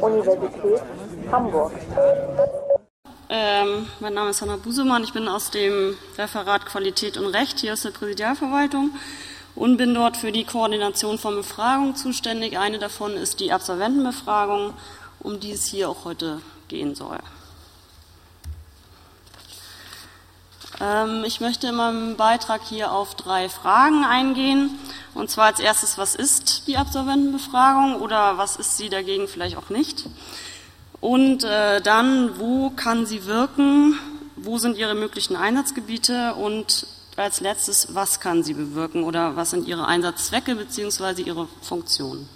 Universität Hamburg. Ähm, mein Name ist Hanna Busemann, ich bin aus dem Referat Qualität und Recht hier aus der Präsidialverwaltung und bin dort für die Koordination von Befragungen zuständig. Eine davon ist die Absolventenbefragung, um die es hier auch heute gehen soll. Ähm, ich möchte in meinem Beitrag hier auf drei Fragen eingehen. Und zwar als erstes, was ist die Absolventenbefragung oder was ist sie dagegen vielleicht auch nicht? Und äh, dann, wo kann sie wirken? Wo sind ihre möglichen Einsatzgebiete? Und als letztes, was kann sie bewirken oder was sind ihre Einsatzzwecke bzw. ihre Funktionen?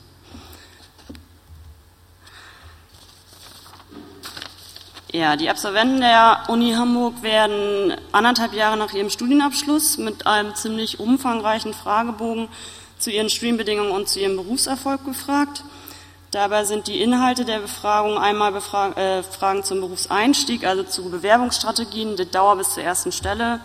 Ja, die Absolventen der Uni Hamburg werden anderthalb Jahre nach ihrem Studienabschluss mit einem ziemlich umfangreichen Fragebogen zu ihren Studienbedingungen und zu ihrem Berufserfolg gefragt. Dabei sind die Inhalte der Befragung einmal Befra äh, Fragen zum Berufseinstieg, also zu Bewerbungsstrategien, die Dauer bis zur ersten Stelle,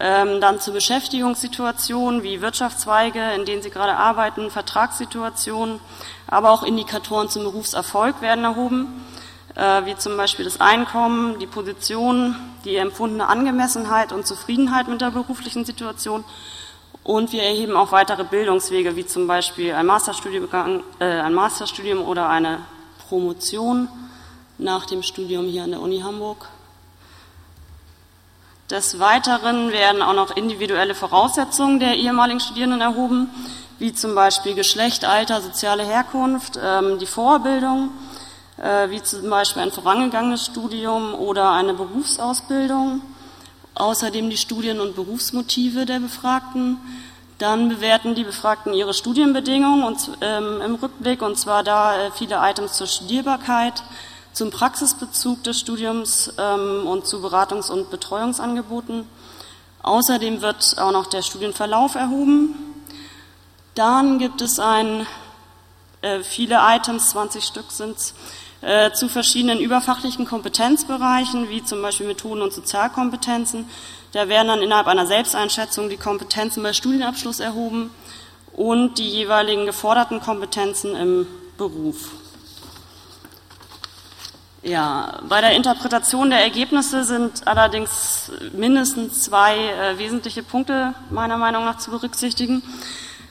ähm, dann zur Beschäftigungssituation wie Wirtschaftszweige, in denen Sie gerade arbeiten, Vertragssituationen, aber auch Indikatoren zum Berufserfolg werden erhoben wie zum Beispiel das Einkommen, die Position, die empfundene Angemessenheit und Zufriedenheit mit der beruflichen Situation. Und wir erheben auch weitere Bildungswege, wie zum Beispiel ein Masterstudium, äh, ein Masterstudium oder eine Promotion nach dem Studium hier an der Uni Hamburg. Des Weiteren werden auch noch individuelle Voraussetzungen der ehemaligen Studierenden erhoben, wie zum Beispiel Geschlecht, Alter, soziale Herkunft, ähm, die Vorbildung, äh, wie zum Beispiel ein vorangegangenes Studium oder eine Berufsausbildung, außerdem die Studien- und Berufsmotive der Befragten. Dann bewerten die Befragten ihre Studienbedingungen und, ähm, im Rückblick, und zwar da äh, viele Items zur Studierbarkeit, zum Praxisbezug des Studiums ähm, und zu Beratungs- und Betreuungsangeboten. Außerdem wird auch noch der Studienverlauf erhoben. Dann gibt es ein, äh, viele Items, 20 Stück sind es, äh, zu verschiedenen überfachlichen Kompetenzbereichen, wie zum Beispiel Methoden und Sozialkompetenzen. Da werden dann innerhalb einer Selbsteinschätzung die Kompetenzen bei Studienabschluss erhoben und die jeweiligen geforderten Kompetenzen im Beruf. Ja, bei der Interpretation der Ergebnisse sind allerdings mindestens zwei äh, wesentliche Punkte meiner Meinung nach zu berücksichtigen.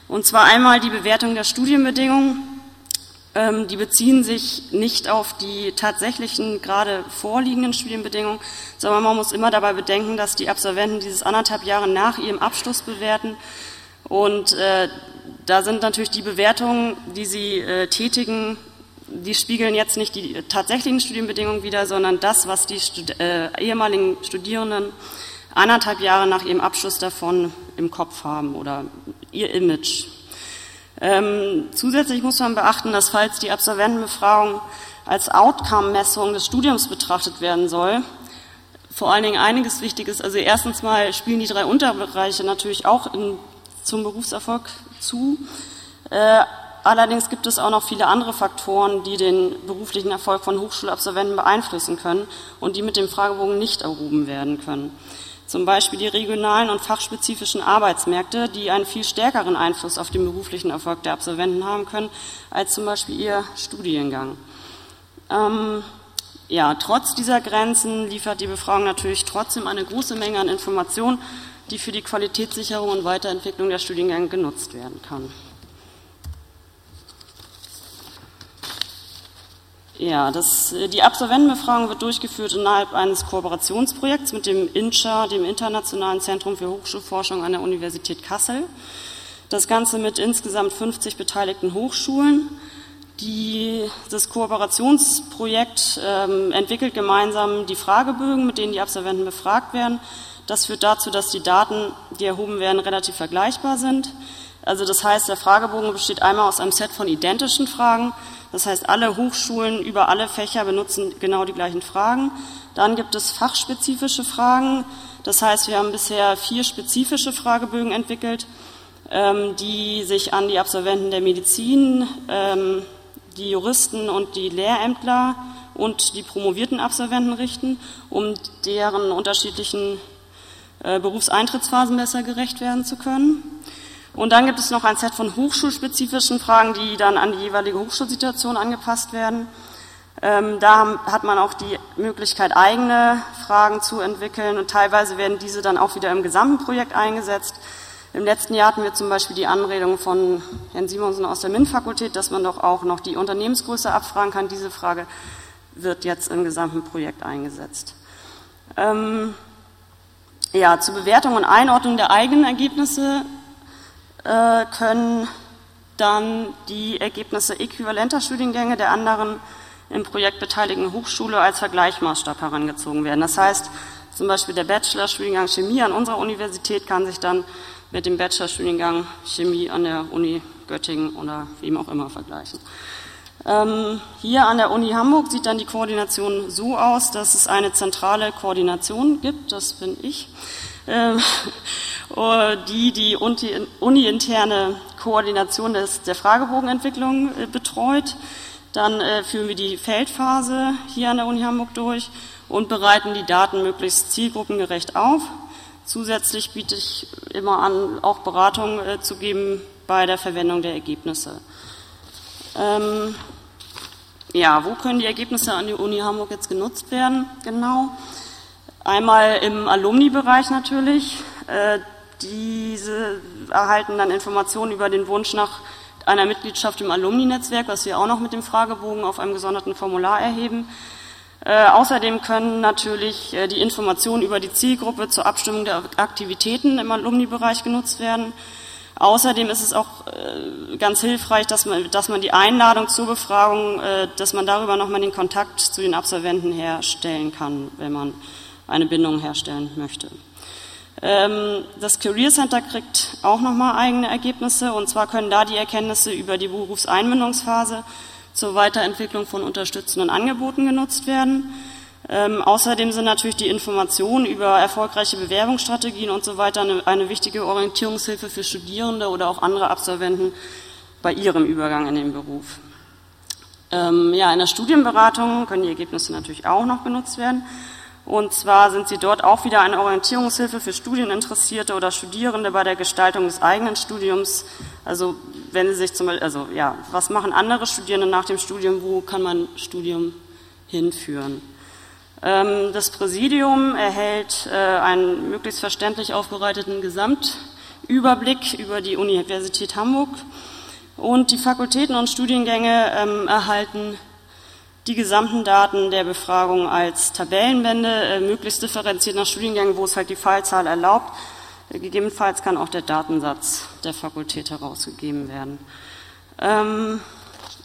Und zwar einmal die Bewertung der Studienbedingungen ähm, die beziehen sich nicht auf die tatsächlichen gerade vorliegenden Studienbedingungen, sondern man muss immer dabei bedenken, dass die Absolventen dieses anderthalb Jahre nach ihrem Abschluss bewerten. Und äh, da sind natürlich die Bewertungen, die sie äh, tätigen, die spiegeln jetzt nicht die tatsächlichen Studienbedingungen wider, sondern das, was die Stud äh, ehemaligen Studierenden anderthalb Jahre nach ihrem Abschluss davon im Kopf haben oder ihr Image. Ähm, zusätzlich muss man beachten, dass falls die Absolventenbefragung als Outcome-Messung des Studiums betrachtet werden soll, vor allen Dingen einiges Wichtiges. Also erstens mal spielen die drei Unterbereiche natürlich auch in, zum Berufserfolg zu. Äh, allerdings gibt es auch noch viele andere Faktoren, die den beruflichen Erfolg von Hochschulabsolventen beeinflussen können und die mit dem Fragebogen nicht erhoben werden können zum Beispiel die regionalen und fachspezifischen Arbeitsmärkte, die einen viel stärkeren Einfluss auf den beruflichen Erfolg der Absolventen haben können, als zum Beispiel ihr Studiengang. Ähm, ja, trotz dieser Grenzen liefert die Befragung natürlich trotzdem eine große Menge an Informationen, die für die Qualitätssicherung und Weiterentwicklung der Studiengänge genutzt werden kann. Ja, das, äh, die Absolventenbefragung wird durchgeführt innerhalb eines Kooperationsprojekts mit dem INCHA, dem Internationalen Zentrum für Hochschulforschung an der Universität Kassel. Das Ganze mit insgesamt 50 beteiligten Hochschulen. Die, das Kooperationsprojekt ähm, entwickelt gemeinsam die Fragebögen, mit denen die Absolventen befragt werden. Das führt dazu, dass die Daten, die erhoben werden, relativ vergleichbar sind. Also das heißt, der Fragebogen besteht einmal aus einem Set von identischen Fragen, das heißt, alle Hochschulen über alle Fächer benutzen genau die gleichen Fragen. Dann gibt es fachspezifische Fragen. Das heißt, wir haben bisher vier spezifische Fragebögen entwickelt, ähm, die sich an die Absolventen der Medizin, ähm, die Juristen und die Lehrämtler und die promovierten Absolventen richten, um deren unterschiedlichen äh, Berufseintrittsphasen besser gerecht werden zu können. Und dann gibt es noch ein Set von hochschulspezifischen Fragen, die dann an die jeweilige Hochschulsituation angepasst werden. Ähm, da hat man auch die Möglichkeit, eigene Fragen zu entwickeln und teilweise werden diese dann auch wieder im gesamten Projekt eingesetzt. Im letzten Jahr hatten wir zum Beispiel die Anregung von Herrn Simonsen aus der MINT-Fakultät, dass man doch auch noch die Unternehmensgröße abfragen kann. Diese Frage wird jetzt im gesamten Projekt eingesetzt. Ähm, ja, zur Bewertung und Einordnung der eigenen Ergebnisse äh, können dann die Ergebnisse äquivalenter Studiengänge der anderen im Projekt beteiligten Hochschule als Vergleichsmaßstab herangezogen werden. Das heißt, zum Beispiel der Bachelorstudiengang Chemie an unserer Universität kann sich dann mit dem Bachelorstudiengang Chemie an der Uni Göttingen oder wem auch immer vergleichen. Ähm, hier an der Uni Hamburg sieht dann die Koordination so aus, dass es eine zentrale Koordination gibt, das bin ich, die die uni-interne Koordination des, der Fragebogenentwicklung äh, betreut. Dann äh, führen wir die Feldphase hier an der Uni Hamburg durch und bereiten die Daten möglichst zielgruppengerecht auf. Zusätzlich biete ich immer an, auch Beratung äh, zu geben bei der Verwendung der Ergebnisse. Ähm, ja, wo können die Ergebnisse an die Uni Hamburg jetzt genutzt werden? Genau. Einmal im Alumni-Bereich natürlich. Äh, diese erhalten dann Informationen über den Wunsch nach einer Mitgliedschaft im Alumni-Netzwerk, was wir auch noch mit dem Fragebogen auf einem gesonderten Formular erheben. Äh, außerdem können natürlich äh, die Informationen über die Zielgruppe zur Abstimmung der Aktivitäten im Alumni-Bereich genutzt werden. Außerdem ist es auch äh, ganz hilfreich, dass man, dass man die Einladung zur Befragung, äh, dass man darüber nochmal den Kontakt zu den Absolventen herstellen kann, wenn man eine Bindung herstellen möchte. Ähm, das Career Center kriegt auch nochmal eigene Ergebnisse und zwar können da die Erkenntnisse über die Berufseinbindungsphase zur Weiterentwicklung von unterstützenden Angeboten genutzt werden. Ähm, außerdem sind natürlich die Informationen über erfolgreiche Bewerbungsstrategien und so weiter eine, eine wichtige Orientierungshilfe für Studierende oder auch andere Absolventen bei ihrem Übergang in den Beruf. Ähm, ja, in der Studienberatung können die Ergebnisse natürlich auch noch genutzt werden. Und zwar sind sie dort auch wieder eine Orientierungshilfe für Studieninteressierte oder Studierende bei der Gestaltung des eigenen Studiums. Also wenn sie sich zum Beispiel, also ja, was machen andere Studierende nach dem Studium, wo kann man Studium hinführen? Ähm, das Präsidium erhält äh, einen möglichst verständlich aufbereiteten Gesamtüberblick über die Universität Hamburg und die Fakultäten und Studiengänge ähm, erhalten die gesamten Daten der Befragung als Tabellenbände, äh, möglichst differenziert nach Studiengängen, wo es halt die Fallzahl erlaubt. Äh, gegebenenfalls kann auch der Datensatz der Fakultät herausgegeben werden. Ähm,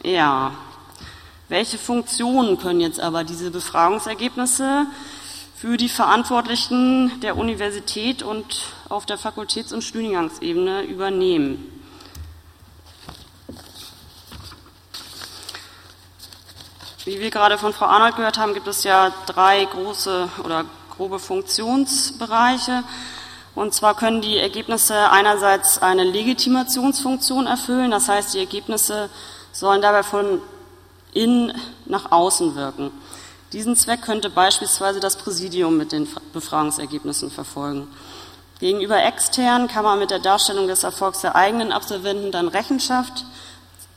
ja, welche Funktionen können jetzt aber diese Befragungsergebnisse für die Verantwortlichen der Universität und auf der Fakultäts- und Studiengangsebene übernehmen? Wie wir gerade von Frau Arnold gehört haben, gibt es ja drei große oder grobe Funktionsbereiche. Und zwar können die Ergebnisse einerseits eine Legitimationsfunktion erfüllen, das heißt, die Ergebnisse sollen dabei von innen nach außen wirken. Diesen Zweck könnte beispielsweise das Präsidium mit den Befragungsergebnissen verfolgen. Gegenüber extern kann man mit der Darstellung des Erfolgs der eigenen Absolventen dann Rechenschaft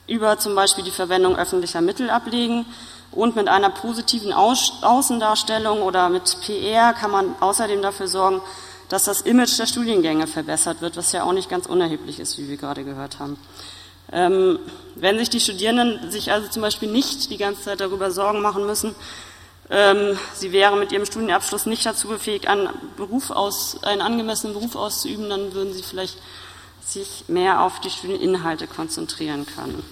über zum Beispiel die Verwendung öffentlicher Mittel ablegen und mit einer positiven Außendarstellung oder mit PR kann man außerdem dafür sorgen, dass das Image der Studiengänge verbessert wird, was ja auch nicht ganz unerheblich ist, wie wir gerade gehört haben. Ähm, wenn sich die Studierenden sich also zum Beispiel nicht die ganze Zeit darüber Sorgen machen müssen, ähm, sie wären mit ihrem Studienabschluss nicht dazu befähigt, einen, Beruf aus, einen angemessenen Beruf auszuüben, dann würden sie vielleicht sich mehr auf die Studieninhalte konzentrieren können.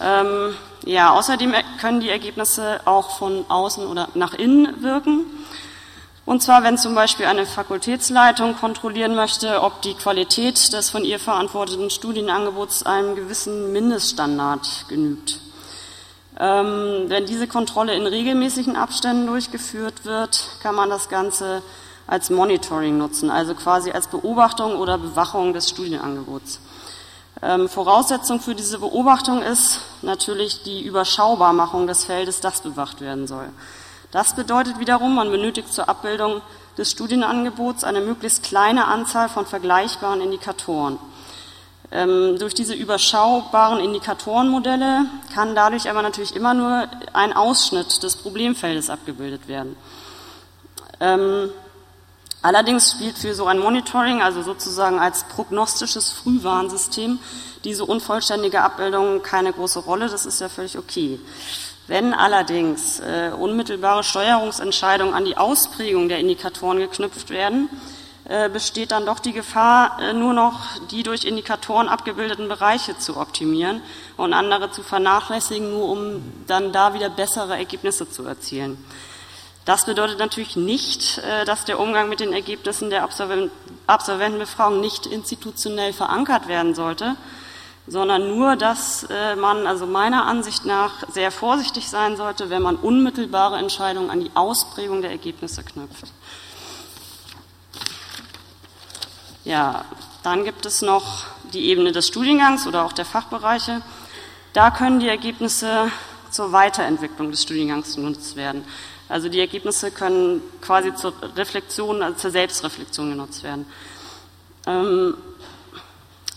Ähm, ja, außerdem können die Ergebnisse auch von außen oder nach innen wirken. Und zwar, wenn zum Beispiel eine Fakultätsleitung kontrollieren möchte, ob die Qualität des von ihr verantworteten Studienangebots einem gewissen Mindeststandard genügt. Ähm, wenn diese Kontrolle in regelmäßigen Abständen durchgeführt wird, kann man das Ganze als Monitoring nutzen, also quasi als Beobachtung oder Bewachung des Studienangebots. Ähm, Voraussetzung für diese Beobachtung ist natürlich die Überschaubarmachung des Feldes, das bewacht werden soll. Das bedeutet wiederum, man benötigt zur Abbildung des Studienangebots eine möglichst kleine Anzahl von vergleichbaren Indikatoren. Ähm, durch diese überschaubaren Indikatorenmodelle kann dadurch aber natürlich immer nur ein Ausschnitt des Problemfeldes abgebildet werden. Allerdings spielt für so ein Monitoring, also sozusagen als prognostisches Frühwarnsystem, diese unvollständige Abbildung keine große Rolle. Das ist ja völlig okay. Wenn allerdings äh, unmittelbare Steuerungsentscheidungen an die Ausprägung der Indikatoren geknüpft werden, äh, besteht dann doch die Gefahr, äh, nur noch die durch Indikatoren abgebildeten Bereiche zu optimieren und andere zu vernachlässigen, nur um dann da wieder bessere Ergebnisse zu erzielen. Das bedeutet natürlich nicht, äh, dass der Umgang mit den Ergebnissen der Absolventenbefragung nicht institutionell verankert werden sollte, sondern nur, dass man also meiner Ansicht nach sehr vorsichtig sein sollte, wenn man unmittelbare Entscheidungen an die Ausprägung der Ergebnisse knüpft. Ja, dann gibt es noch die Ebene des Studiengangs oder auch der Fachbereiche. Da können die Ergebnisse zur Weiterentwicklung des Studiengangs genutzt werden. Also die Ergebnisse können quasi zur Reflexion, also zur Selbstreflexion genutzt werden. Ähm,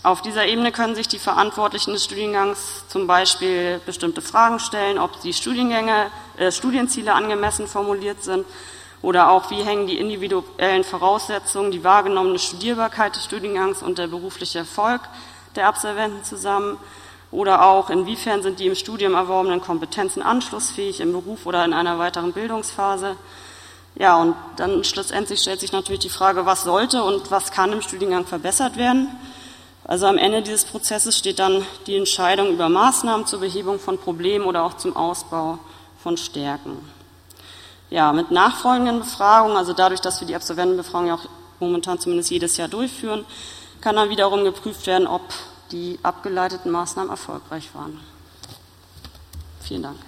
auf dieser Ebene können sich die Verantwortlichen des Studiengangs zum Beispiel bestimmte Fragen stellen, ob die Studiengänge, äh, Studienziele angemessen formuliert sind oder auch, wie hängen die individuellen Voraussetzungen, die wahrgenommene Studierbarkeit des Studiengangs und der berufliche Erfolg der Absolventen zusammen? Oder auch, inwiefern sind die im Studium erworbenen Kompetenzen anschlussfähig im Beruf oder in einer weiteren Bildungsphase? Ja, und dann schlussendlich stellt sich natürlich die Frage, was sollte und was kann im Studiengang verbessert werden? Also am Ende dieses Prozesses steht dann die Entscheidung über Maßnahmen zur Behebung von Problemen oder auch zum Ausbau von Stärken. Ja, mit nachfolgenden Befragungen, also dadurch, dass wir die Absolventenbefragung ja auch momentan zumindest jedes Jahr durchführen, kann dann wiederum geprüft werden, ob die abgeleiteten Maßnahmen erfolgreich waren. Vielen Dank.